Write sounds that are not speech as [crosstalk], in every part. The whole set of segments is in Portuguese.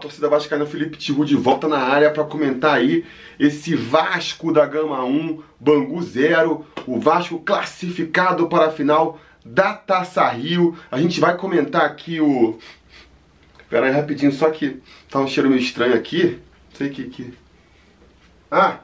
torcida vascaína Felipe Tiru de volta na área para comentar aí esse Vasco da Gama 1, Bangu 0, o Vasco classificado para a final da Taça Rio. A gente vai comentar aqui o... Pera aí rapidinho, só que tá um cheiro meio estranho aqui. Não sei que... que... Ah!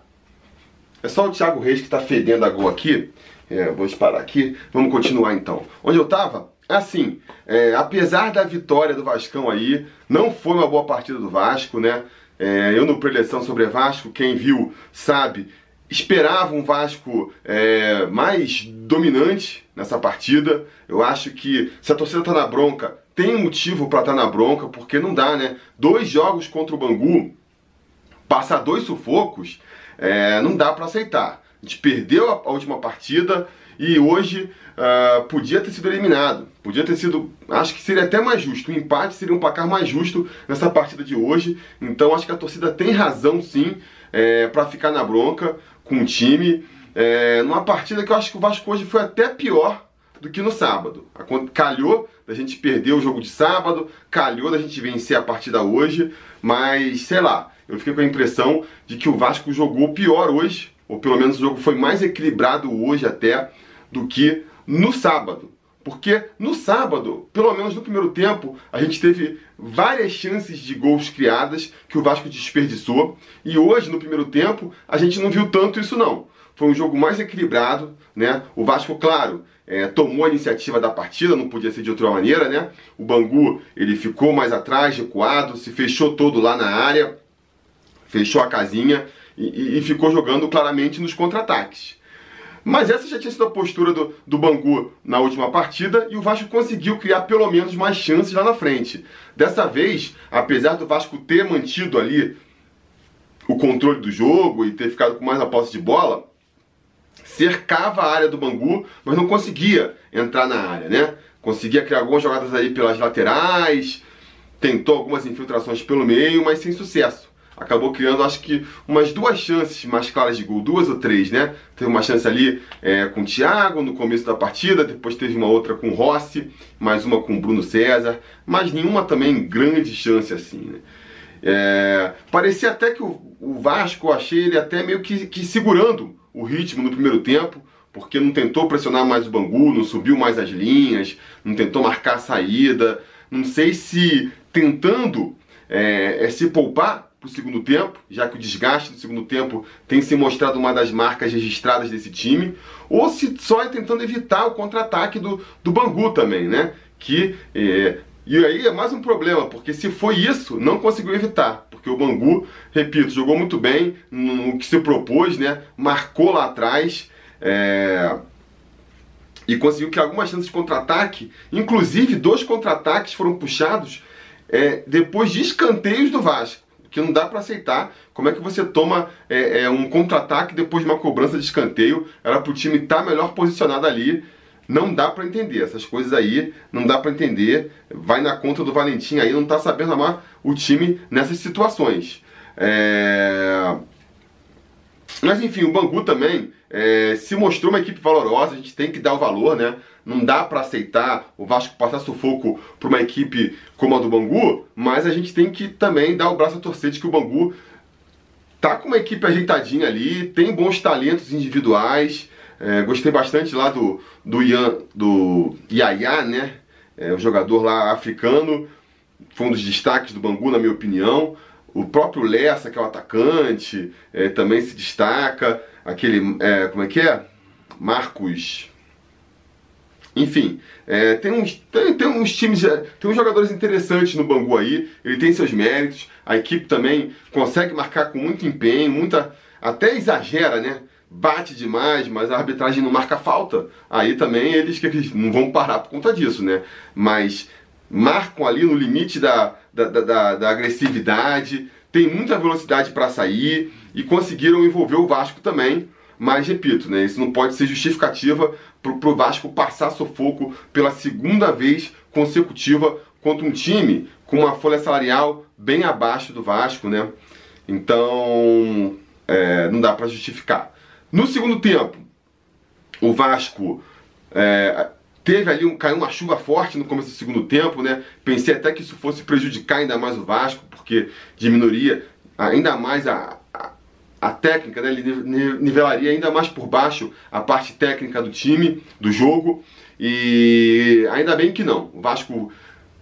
É só o Thiago Reis que tá fedendo a gol aqui. É, vou parar aqui. Vamos continuar então. Onde eu tava? Assim, é, apesar da vitória do Vascão aí, não foi uma boa partida do Vasco, né? É, eu no preleção sobre Vasco, quem viu sabe, esperava um Vasco é, mais dominante nessa partida. Eu acho que se a torcida tá na bronca, tem motivo para estar tá na bronca, porque não dá, né? Dois jogos contra o Bangu, passar dois sufocos, é, não dá para aceitar. A gente perdeu a, a última partida e hoje uh, podia ter sido eliminado. Podia ter sido, acho que seria até mais justo. O empate seria um placar mais justo nessa partida de hoje. Então acho que a torcida tem razão sim é, para ficar na bronca com o time. É, numa partida que eu acho que o Vasco hoje foi até pior do que no sábado. Calhou da gente perder o jogo de sábado, calhou da gente vencer a partida hoje, mas sei lá, eu fiquei com a impressão de que o Vasco jogou pior hoje, ou pelo menos o jogo foi mais equilibrado hoje até do que no sábado. Porque no sábado, pelo menos no primeiro tempo, a gente teve várias chances de gols criadas que o Vasco desperdiçou. E hoje, no primeiro tempo, a gente não viu tanto isso não. Foi um jogo mais equilibrado, né? O Vasco, claro, é, tomou a iniciativa da partida, não podia ser de outra maneira, né? O Bangu, ele ficou mais atrás, recuado, se fechou todo lá na área, fechou a casinha e, e ficou jogando claramente nos contra-ataques. Mas essa já tinha sido a postura do, do Bangu na última partida e o Vasco conseguiu criar pelo menos mais chances lá na frente. Dessa vez, apesar do Vasco ter mantido ali o controle do jogo e ter ficado com mais a posse de bola, cercava a área do Bangu, mas não conseguia entrar na área, né? Conseguia criar algumas jogadas aí pelas laterais, tentou algumas infiltrações pelo meio, mas sem sucesso acabou criando, acho que, umas duas chances mais claras de gol, duas ou três, né? Teve uma chance ali é, com o Thiago no começo da partida, depois teve uma outra com o Rossi, mais uma com o Bruno César, mas nenhuma também grande chance assim, né? É, parecia até que o, o Vasco, eu achei ele até meio que, que segurando o ritmo no primeiro tempo, porque não tentou pressionar mais o Bangu, não subiu mais as linhas, não tentou marcar a saída, não sei se tentando é, é se poupar para o segundo tempo, já que o desgaste do segundo tempo tem se mostrado uma das marcas registradas desse time, ou se só é tentando evitar o contra-ataque do, do Bangu também, né? Que, é, e aí é mais um problema, porque se foi isso, não conseguiu evitar, porque o Bangu, repito, jogou muito bem no que se propôs, né? Marcou lá atrás, é, e conseguiu que algumas chances de contra-ataque, inclusive dois contra-ataques foram puxados é, depois de escanteios do Vasco que não dá para aceitar. Como é que você toma é, é, um contra-ataque depois de uma cobrança de escanteio? Era para o time estar tá melhor posicionado ali. Não dá para entender essas coisas aí, não dá para entender. Vai na conta do Valentim aí, não está sabendo amar o time nessas situações. É... Mas enfim, o Bangu também é, se mostrou uma equipe valorosa, a gente tem que dar o valor, né? Não dá para aceitar o Vasco passar sufoco para uma equipe como a do Bangu, mas a gente tem que também dar o braço a torcer de que o Bangu tá com uma equipe ajeitadinha ali, tem bons talentos individuais. É, gostei bastante lá do, do, Ian, do Yaya, né? É, o jogador lá africano, foi um dos destaques do Bangu, na minha opinião. O próprio Lessa, que é o atacante, é, também se destaca. Aquele, é, como é que é? Marcos enfim, é, tem, uns, tem, tem, uns times, é, tem uns jogadores interessantes no Bangu aí, ele tem seus méritos, a equipe também consegue marcar com muito empenho, muita. até exagera, né? Bate demais, mas a arbitragem não marca falta. Aí também eles eles não vão parar por conta disso, né? Mas marcam ali no limite da, da, da, da agressividade, tem muita velocidade para sair e conseguiram envolver o Vasco também mas, repito, né, isso não pode ser justificativa para o Vasco passar sufoco pela segunda vez consecutiva contra um time com uma folha salarial bem abaixo do Vasco, né? Então, é, não dá para justificar. No segundo tempo, o Vasco é, Teve ali um, caiu uma chuva forte no começo do segundo tempo, né? Pensei até que isso fosse prejudicar ainda mais o Vasco, porque diminuiria ainda mais a, a, a técnica, né? Ele nivelaria ainda mais por baixo a parte técnica do time, do jogo. E ainda bem que não. O Vasco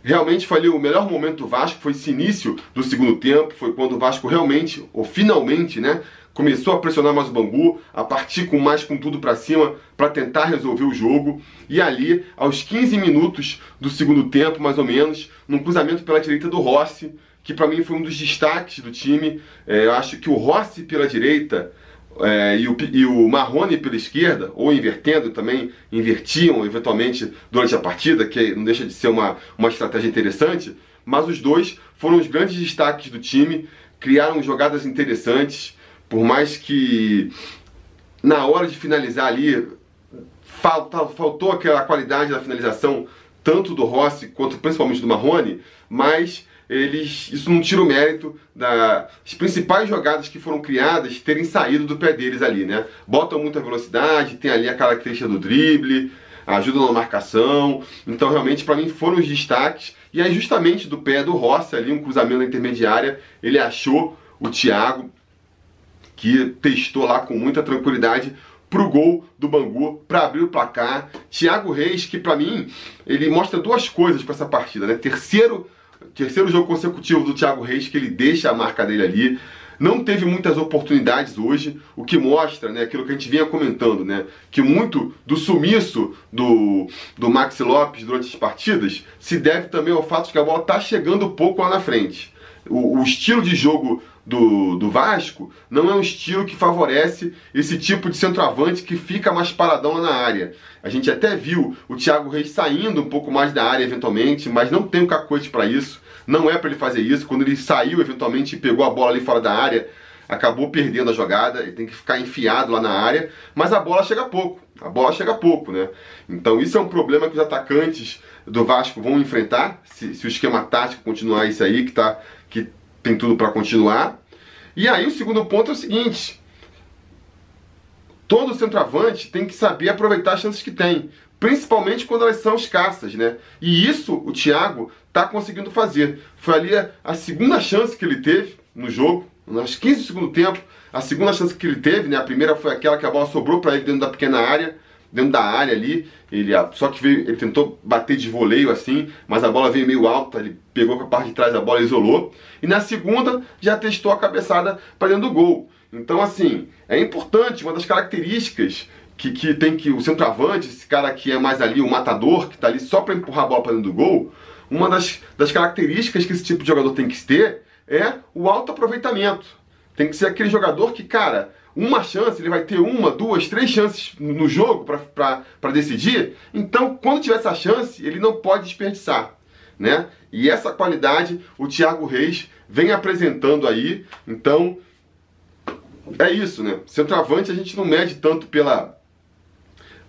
realmente foi ali o melhor momento do Vasco, foi esse início do segundo tempo, foi quando o Vasco realmente, ou finalmente, né, começou a pressionar mais o Bangu, a partir com mais com tudo para cima para tentar resolver o jogo. E ali, aos 15 minutos do segundo tempo, mais ou menos, num cruzamento pela direita do Rossi, que para mim foi um dos destaques do time. É, eu acho que o Rossi pela direita é, e, o, e o Marrone pela esquerda, ou invertendo também, invertiam eventualmente durante a partida, que não deixa de ser uma, uma estratégia interessante, mas os dois foram os grandes destaques do time, criaram jogadas interessantes, por mais que na hora de finalizar ali faltou aquela qualidade da finalização, tanto do Rossi quanto principalmente do Marrone, mas eles, isso não tira o mérito das principais jogadas que foram criadas terem saído do pé deles ali, né? Botam muita velocidade, tem ali a característica do drible, ajudam na marcação. Então, realmente, para mim, foram os destaques. E aí, justamente do pé do Rossi ali, um cruzamento na intermediária, ele achou o Thiago que testou lá com muita tranquilidade pro gol do Bangu para abrir o placar. Thiago Reis, que para mim ele mostra duas coisas para essa partida, né? Terceiro, terceiro jogo consecutivo do Thiago Reis que ele deixa a marca dele ali. Não teve muitas oportunidades hoje, o que mostra, né, aquilo que a gente vinha comentando, né, que muito do sumiço do, do Maxi Lopes durante as partidas se deve também ao fato de que a bola está chegando pouco lá na frente. O, o estilo de jogo do, do Vasco não é um estilo que favorece esse tipo de centroavante que fica mais paradão lá na área. A gente até viu o Thiago Reis saindo um pouco mais da área eventualmente, mas não tem o cacoete para isso. Não é para ele fazer isso. Quando ele saiu eventualmente e pegou a bola ali fora da área, acabou perdendo a jogada. Ele tem que ficar enfiado lá na área, mas a bola chega pouco. A bola chega pouco, né? Então isso é um problema que os atacantes do Vasco vão enfrentar se, se o esquema tático continuar isso aí que tá que tem tudo para continuar. E aí o segundo ponto é o seguinte: todo centroavante tem que saber aproveitar as chances que tem, principalmente quando elas são escassas, né? E isso o Thiago está conseguindo fazer. Foi ali a, segunda chance que ele teve no jogo, nos 15 do segundo tempo, a segunda chance que ele teve, né? A primeira foi aquela que a bola sobrou para ele dentro da pequena área dentro da área ali. Ele, só que veio, ele tentou bater de voleio assim, mas a bola veio meio alta, ele pegou com a parte de trás da bola isolou. E na segunda já testou a cabeçada para dentro do gol. Então, assim, é importante, uma das características que, que tem que o centroavante, esse cara que é mais ali, o matador, que está ali só para empurrar a bola para dentro do gol, uma das, das características que esse tipo de jogador tem que ter é o alto aproveitamento. Tem que ser aquele jogador que, cara, uma chance, ele vai ter uma, duas, três chances no jogo para decidir. Então, quando tiver essa chance, ele não pode desperdiçar. Né? E essa qualidade o Thiago Reis vem apresentando aí. Então, é isso, né? Centroavante a gente não mede tanto pela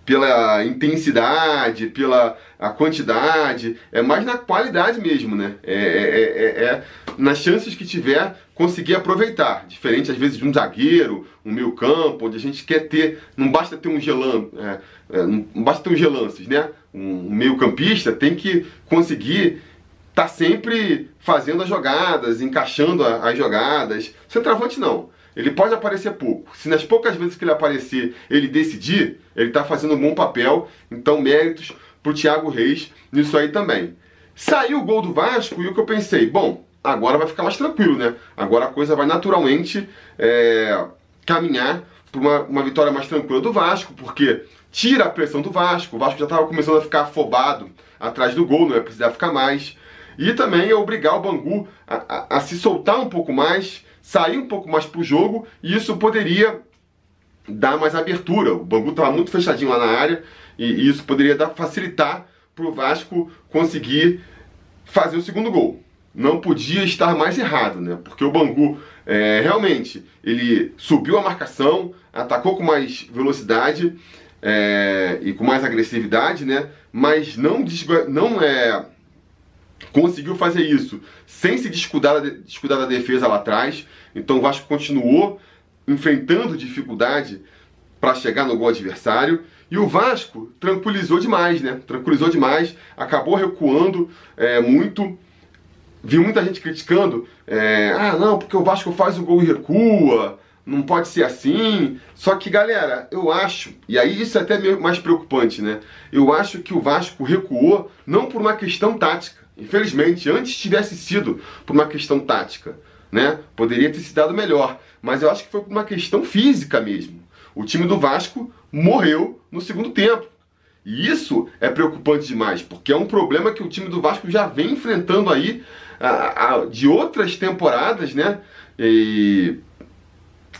pela intensidade, pela a quantidade, é mais na qualidade mesmo, né? É, é, é, é, nas chances que tiver conseguir aproveitar, diferente às vezes de um zagueiro, um meio campo, onde a gente quer ter, não basta ter um gelan, é, é, não basta ter um gelances, né? Um meio campista tem que conseguir estar tá sempre fazendo as jogadas, encaixando as jogadas. Centroavante não. Ele pode aparecer pouco. Se nas poucas vezes que ele aparecer ele decidir, ele está fazendo um bom papel. Então, méritos para o Thiago Reis nisso aí também. Saiu o gol do Vasco e o que eu pensei? Bom, agora vai ficar mais tranquilo, né? Agora a coisa vai naturalmente é, caminhar para uma, uma vitória mais tranquila do Vasco, porque tira a pressão do Vasco. O Vasco já estava começando a ficar afobado atrás do gol, não ia precisar ficar mais. E também é obrigar o Bangu a, a, a se soltar um pouco mais sair um pouco mais para o jogo e isso poderia dar mais abertura. O Bangu estava muito fechadinho lá na área e, e isso poderia dar, facilitar para o Vasco conseguir fazer o segundo gol. Não podia estar mais errado, né? Porque o Bangu é, realmente ele subiu a marcação, atacou com mais velocidade é, e com mais agressividade, né? Mas não, não é conseguiu fazer isso sem se descuidar da, descuidar da defesa lá atrás. Então o Vasco continuou enfrentando dificuldade para chegar no gol adversário. E o Vasco tranquilizou demais, né? Tranquilizou demais, acabou recuando é, muito. Vi muita gente criticando, é, ah não, porque o Vasco faz o gol e recua, não pode ser assim. Só que, galera, eu acho, e aí isso é até mais preocupante, né? Eu acho que o Vasco recuou não por uma questão tática. Infelizmente, antes tivesse sido por uma questão tática, né? Poderia ter se dado melhor, mas eu acho que foi por uma questão física mesmo. O time do Vasco morreu no segundo tempo. E isso é preocupante demais, porque é um problema que o time do Vasco já vem enfrentando aí a, a, de outras temporadas, né? E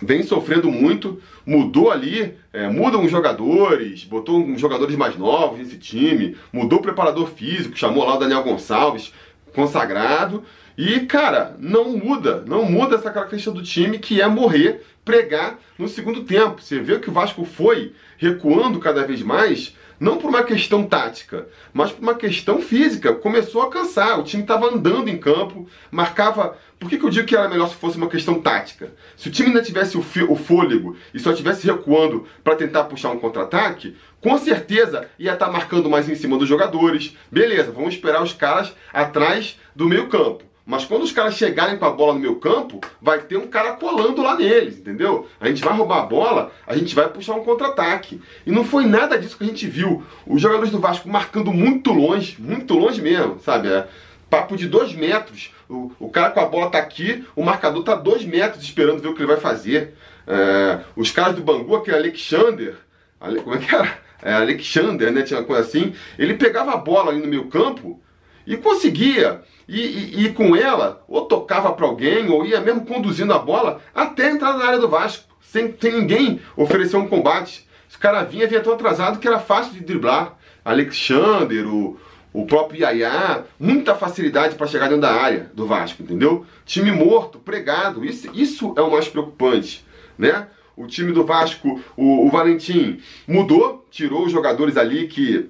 vem sofrendo muito, mudou ali, é, mudam os jogadores, botou uns jogadores mais novos nesse time, mudou o preparador físico, chamou lá o Daniel Gonçalves, consagrado, e, cara, não muda, não muda essa característica do time que é morrer, pregar no segundo tempo. Você vê que o Vasco foi recuando cada vez mais, não por uma questão tática, mas por uma questão física. Começou a cansar, o time estava andando em campo, marcava. Por que, que eu digo que era melhor se fosse uma questão tática? Se o time ainda tivesse o, o fôlego e só estivesse recuando para tentar puxar um contra-ataque, com certeza ia estar tá marcando mais em cima dos jogadores. Beleza, vamos esperar os caras atrás do meio campo. Mas quando os caras chegarem com a bola no meu campo, vai ter um cara colando lá neles, entendeu? A gente vai roubar a bola, a gente vai puxar um contra-ataque. E não foi nada disso que a gente viu. Os jogadores do Vasco marcando muito longe, muito longe mesmo, sabe? É, papo de dois metros. O, o cara com a bola tá aqui, o marcador tá dois metros esperando ver o que ele vai fazer. É, os caras do Bangu, aquele Alexander, Ale, como é que era? É, Alexander, né? Tinha uma coisa assim. Ele pegava a bola ali no meio campo e conseguia. E, e, e com ela, ou tocava para alguém, ou ia mesmo conduzindo a bola até entrar na área do Vasco, sem, sem ninguém oferecer um combate. Esse cara vinha, vinha tão atrasado que era fácil de driblar. Alexander, o, o próprio Yaya, muita facilidade para chegar dentro da área do Vasco, entendeu? Time morto, pregado, isso, isso é o mais preocupante, né? O time do Vasco, o, o Valentim mudou, tirou os jogadores ali que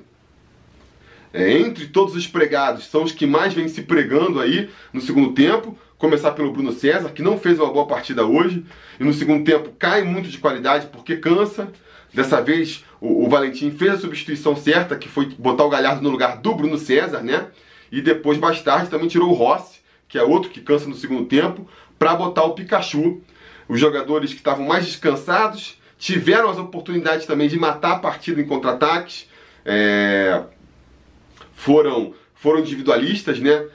é, entre todos os pregados, são os que mais vêm se pregando aí no segundo tempo. Começar pelo Bruno César, que não fez uma boa partida hoje, e no segundo tempo cai muito de qualidade porque cansa. Dessa vez o, o Valentim fez a substituição certa, que foi botar o Galhardo no lugar do Bruno César, né? E depois, mais tarde, também tirou o Rossi, que é outro que cansa no segundo tempo, para botar o Pikachu. Os jogadores que estavam mais descansados tiveram as oportunidades também de matar a partida em contra-ataques. É foram, foram individualistas, né?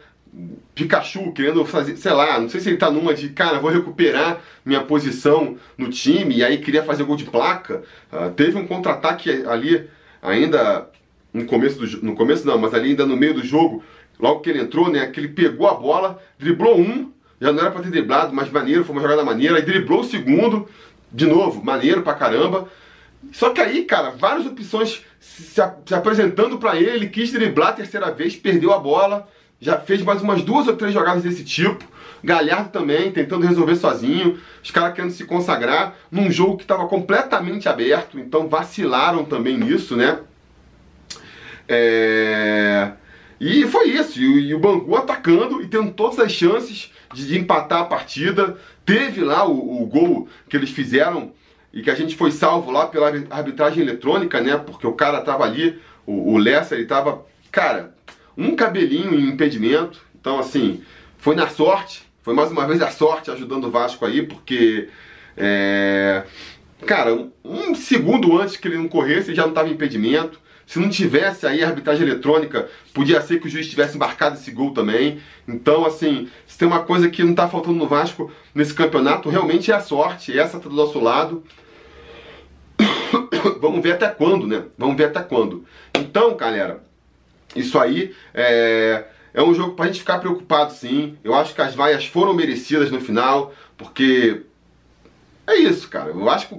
Pikachu querendo fazer, sei lá, não sei se ele tá numa de, cara, vou recuperar minha posição no time e aí queria fazer gol de placa. Uh, teve um contra-ataque ali ainda no começo do no começo não, mas ali ainda no meio do jogo, logo que ele entrou, né, que ele pegou a bola, driblou um, já não era para ter driblado, mas maneiro, foi uma jogada maneira, aí driblou o segundo, de novo, maneiro pra caramba. Só que aí, cara, várias opções se, se apresentando para ele, ele quis driblar a terceira vez, perdeu a bola, já fez mais umas duas ou três jogadas desse tipo. Galhardo também, tentando resolver sozinho, os caras querendo se consagrar num jogo que estava completamente aberto, então vacilaram também nisso, né? É... E foi isso, e, o Bangu atacando e tendo todas as chances de, de empatar a partida. Teve lá o, o gol que eles fizeram e que a gente foi salvo lá pela arbitragem eletrônica, né? Porque o cara tava ali, o, o Lessa, ele tava, cara, um cabelinho em impedimento. Então, assim, foi na sorte, foi mais uma vez a sorte ajudando o Vasco aí, porque, é, cara, um, segundo antes que ele não corresse, ele já não tava em impedimento. Se não tivesse aí a arbitragem eletrônica, podia ser que o juiz tivesse marcado esse gol também. Então, assim, se tem uma coisa que não está faltando no Vasco nesse campeonato, realmente é a sorte. Essa está do nosso lado. [coughs] Vamos ver até quando, né? Vamos ver até quando. Então, galera, isso aí é, é um jogo para a gente ficar preocupado, sim. Eu acho que as vaias foram merecidas no final, porque é isso, cara. Eu acho que,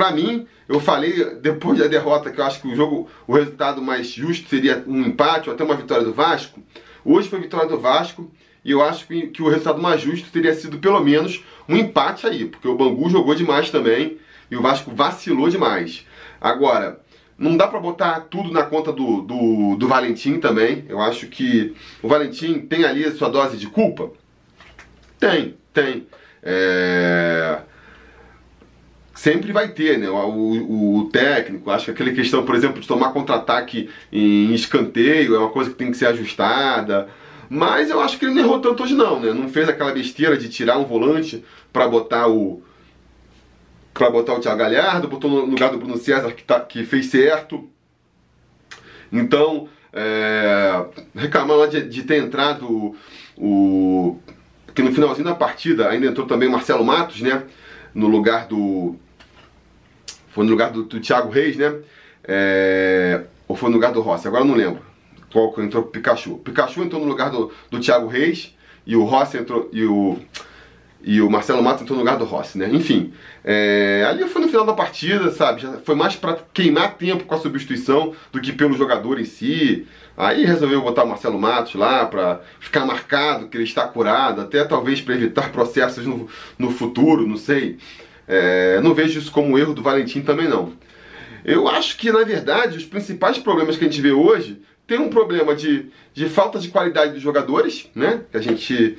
pra mim, eu falei depois da derrota que eu acho que o jogo, o resultado mais justo seria um empate ou até uma vitória do Vasco. Hoje foi vitória do Vasco e eu acho que, que o resultado mais justo teria sido pelo menos um empate aí, porque o Bangu jogou demais também e o Vasco vacilou demais. Agora, não dá para botar tudo na conta do, do, do Valentim também. Eu acho que o Valentim tem ali a sua dose de culpa. Tem, tem. É sempre vai ter, né? O, o, técnico, acho que aquela questão, por exemplo, de tomar contra-ataque em escanteio é uma coisa que tem que ser ajustada. Mas eu acho que ele não errou tanto hoje não, né? Não fez aquela besteira de tirar um volante para botar o para botar o Thiago Galhardo, botou no lugar do Bruno César que, tá, que fez certo. Então, é, reclamando de, de ter entrado o, que no finalzinho da partida ainda entrou também o Marcelo Matos, né? No lugar do. Foi no lugar do, do Thiago Reis, né? É, ou foi no lugar do Rossi? Agora não lembro. Qual entrou o Pikachu? Pikachu entrou no lugar do, do Thiago Reis e o Rossi entrou. E o, e o Marcelo Matos entrou no lugar do Rossi, né? Enfim, é, ali foi no final da partida, sabe? Já foi mais para queimar tempo com a substituição do que pelo jogador em si. Aí resolveu botar o Marcelo Matos lá para ficar marcado que ele está curado, até talvez para evitar processos no, no futuro, não sei. É, não vejo isso como um erro do Valentim também não. Eu acho que, na verdade, os principais problemas que a gente vê hoje tem um problema de, de falta de qualidade dos jogadores, né? Que a gente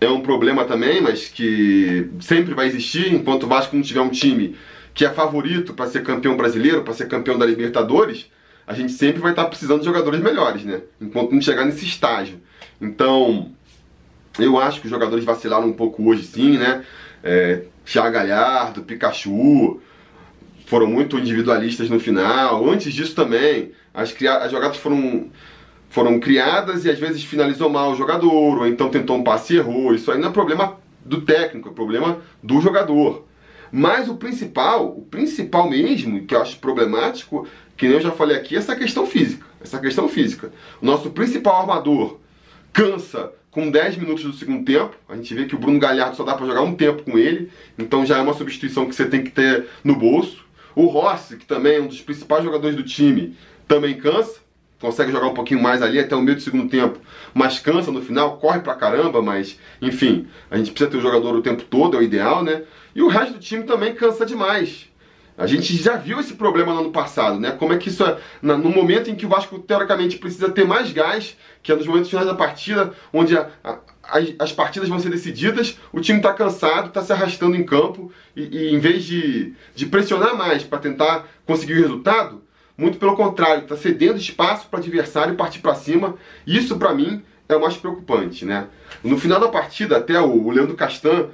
é um problema também, mas que sempre vai existir enquanto o Vasco não tiver um time que é favorito para ser campeão brasileiro, para ser campeão da Libertadores, a gente sempre vai estar precisando de jogadores melhores, né? Enquanto não chegar nesse estágio. Então, eu acho que os jogadores vacilaram um pouco hoje, sim, né? É, Thiago Galhardo, Pikachu, foram muito individualistas no final. Antes disso também, as, as jogadas foram foram criadas e às vezes finalizou mal o jogador, ou então tentou um passe e errou. Isso aí não é problema do técnico, é problema do jogador. Mas o principal, o principal mesmo, que eu acho problemático, que eu já falei aqui, é essa questão física. Essa questão física. O nosso principal armador cansa com 10 minutos do segundo tempo. A gente vê que o Bruno Galhardo só dá para jogar um tempo com ele, então já é uma substituição que você tem que ter no bolso. O Rossi, que também é um dos principais jogadores do time, também cansa consegue jogar um pouquinho mais ali até o meio do segundo tempo, mas cansa no final, corre pra caramba, mas enfim, a gente precisa ter o jogador o tempo todo, é o ideal, né? E o resto do time também cansa demais. A gente já viu esse problema no ano passado, né? Como é que isso é. No momento em que o Vasco, teoricamente, precisa ter mais gás, que é nos momentos finais da partida, onde a, a, as, as, partidas vão ser decididas, o time está cansado, está se arrastando em campo, e, e em vez de, de pressionar mais para tentar conseguir o resultado, muito pelo contrário, está cedendo espaço para adversário partir para cima. Isso, para mim, é o mais preocupante, né? No final da partida, até o Leandro Castan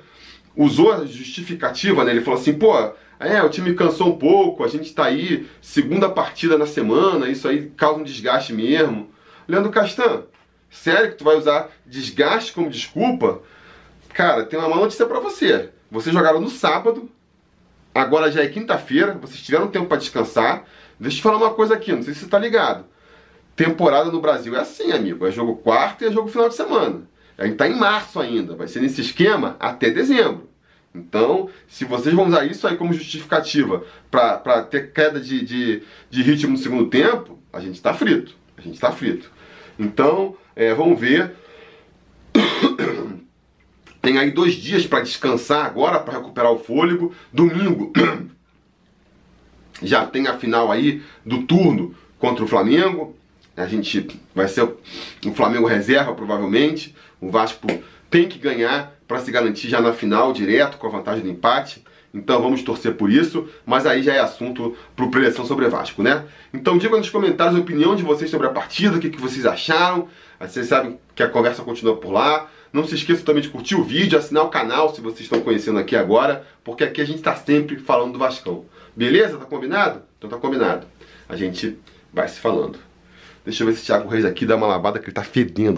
usou a justificativa, né? Ele falou assim, pô, é, o time cansou um pouco, a gente está aí, segunda partida na semana, isso aí causa um desgaste mesmo. Leandro Castan, sério que tu vai usar desgaste como desculpa? Cara, tem uma má notícia para você. Vocês jogaram no sábado, agora já é quinta-feira, vocês tiveram tempo para descansar. Deixa eu te falar uma coisa aqui, não sei se você tá ligado. Temporada no Brasil é assim, amigo. É jogo quarto e é jogo final de semana. A gente tá em março ainda. Vai ser nesse esquema até dezembro. Então, se vocês vão usar isso aí como justificativa para ter queda de, de, de, ritmo no segundo tempo, a gente está frito. A gente está frito. Então, é, vamos ver. [coughs] Tem aí dois dias para descansar agora, para recuperar o fôlego. Domingo [coughs] já tem a final aí do turno contra o Flamengo. A gente vai ser o Flamengo reserva provavelmente. O Vasco tem que ganhar para se garantir já na final direto com a vantagem do empate. Então vamos torcer por isso, mas aí já é assunto para o preleção sobre Vasco, né? Então digam nos comentários a opinião de vocês sobre a partida, o que, que vocês acharam. Vocês sabem que a conversa continua por lá. Não se esqueça também de curtir o vídeo, assinar o canal se vocês estão conhecendo aqui agora, porque aqui a gente está sempre falando do Vascão. Beleza? Tá combinado? Então tá combinado. A gente vai se falando. Deixa eu ver se o Thiago Reis aqui dá uma lavada que ele tá fedendo.